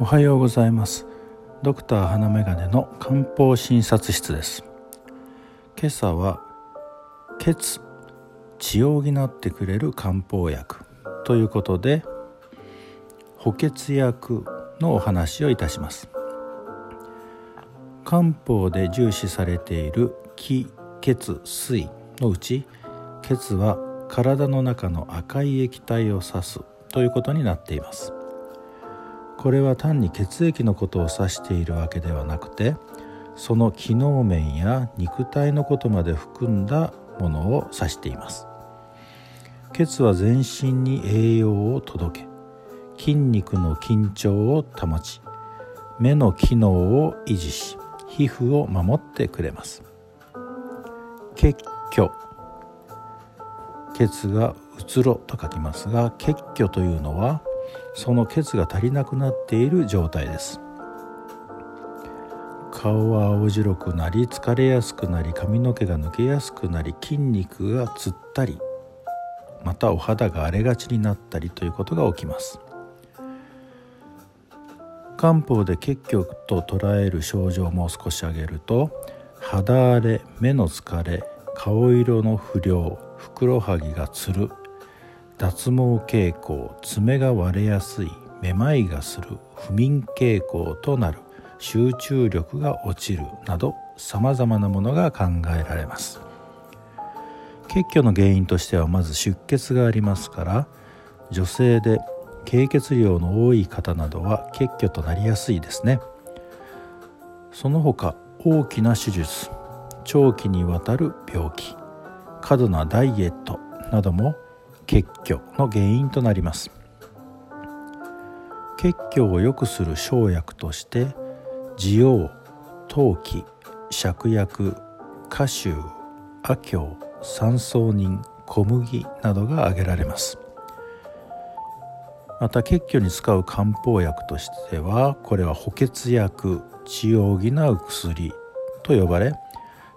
おはようございます。ドクター花眼鏡の漢方診察室です。今朝は血血を補ってくれる漢方薬ということで補欠薬のお話をいたします。漢方で重視されている気血水のうち血は体の中の赤い液体を指すということになっています。これは単に血液のことを指しているわけではなくてその機能面や肉体のことまで含んだものを指しています。血は全身に栄養を届け筋肉の緊張を保ち目の機能を維持し皮膚を守ってくれます。血虚。血がうつろと書きますが血虚というのはその血が足りなくなっている状態です。顔は青白くなり疲れやすくなり髪の毛が抜けやすくなり筋肉がつったりまたお肌が荒れがちになったりということが起きます。漢方で血虚と捉える症状も少し挙げると肌荒れ目の疲れ顔色の不良ふくらはぎがつる脱毛傾向爪が割れやすいめまいがする不眠傾向となる集中力が落ちるなどさまざまなものが考えられます。血虚の原因としてはまず出血がありますから女性で経血量の多い方などは血虚となりやすいですね。その他大きな手術長期にわたる病気過度なダイエットなども血虚の原因となります。血虚を良くする生薬として滋養陶器芍薬歌臭阿経三草人小麦などが挙げられます。また血虚に使う漢方薬としてはこれは補欠薬血を補う薬と呼ばれ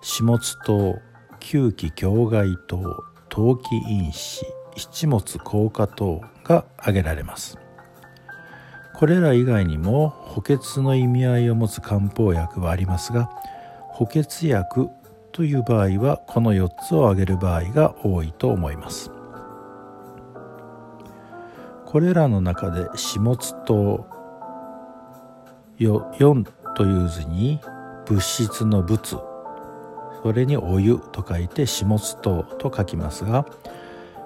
始末糖吸気境外糖陶器因子七物硬化等が挙げられます。これら以外にも補欠の意味合いを持つ漢方薬はありますが補欠薬という場合はこの4つを挙げる場合が多いと思います。これらの中で始末糖4という図に物質の物それにお湯と書いて始末糖と書きますが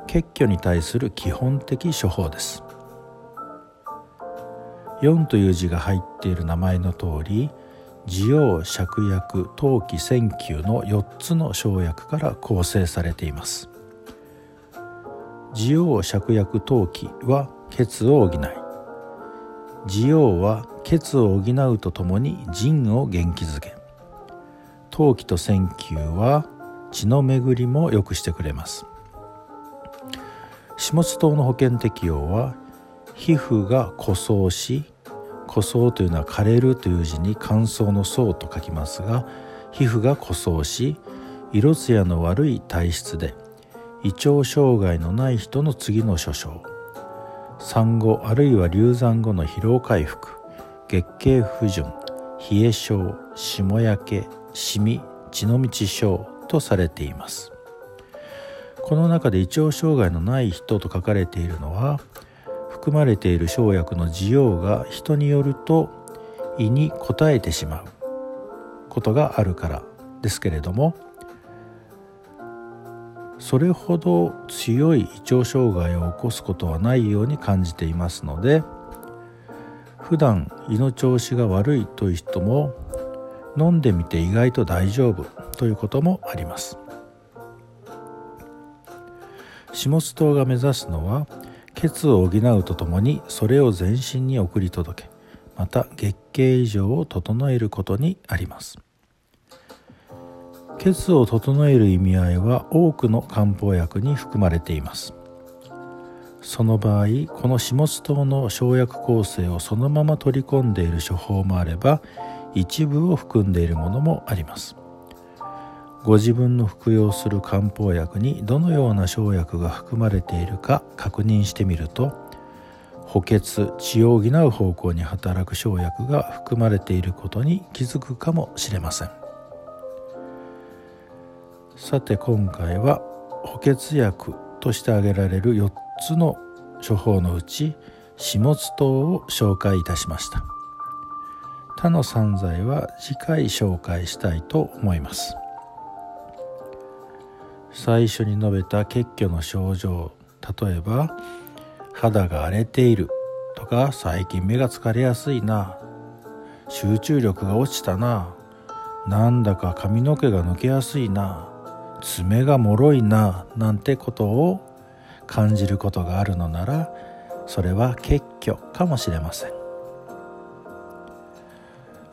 血虚に対する基本的処方です。4という字が入っている名前の通り滋養芍薬陶器線球の4つの生薬から構成されています。滋養芍薬陶器は血を補い。滋養は血を補うとともに腎を元気づけ。陶器と線球は血の巡りも良くしてくれます。始末糖の保険適用は皮膚が枯燥し枯燥というのは枯れるという字に乾燥の層と書きますが皮膚が枯燥し色艶の悪い体質で胃腸障害のない人の次の諸症。産後あるいは流産後の疲労回復。月経不順冷え症霜焼けシミ血の道症とされています。この中で胃腸障害のない人と書かれているのは含まれている生薬の需要が人によると胃に応えてしまうことがあるからですけれどもそれほど強い胃腸障害を起こすことはないように感じていますので普段胃の調子が悪いという人も飲んでみて意外と大丈夫ということもあります。始末糖が目指すのは血を補うとともにそれを全身に送り届けまた月経異常を整えることにあります。血を整える意味合いは多くの漢方薬に含まれています。その場合この始末糖の生薬構成をそのまま取り込んでいる処方もあれば一部を含んでいるものもあります。ご自分の服用する漢方薬にどのような生薬が含まれているか確認してみると補欠血を補う方向に働く生薬が含まれていることに気づくかもしれません。さて今回は補欠薬として挙げられる4つの処方のうち始末糖を紹介いたしました。他の散剤は次回紹介したいと思います。最初に述べた血虚の症状。例えば肌が荒れているとか最近目が疲れやすいな。集中力が落ちたな。なんだか髪の毛が抜けやすいな。爪がもいな。なんてことを感じることがあるのならそれは血虚かもしれません。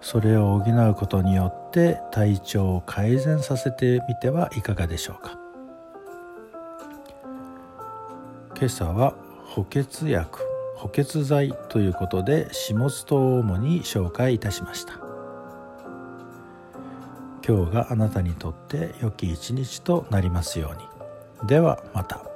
それを補うことによって体調を改善させてみてはいかがでしょうか。今朝は補欠薬補欠剤ということで下津とを主に紹介いたしました今日があなたにとって良き一日となりますようにではまた。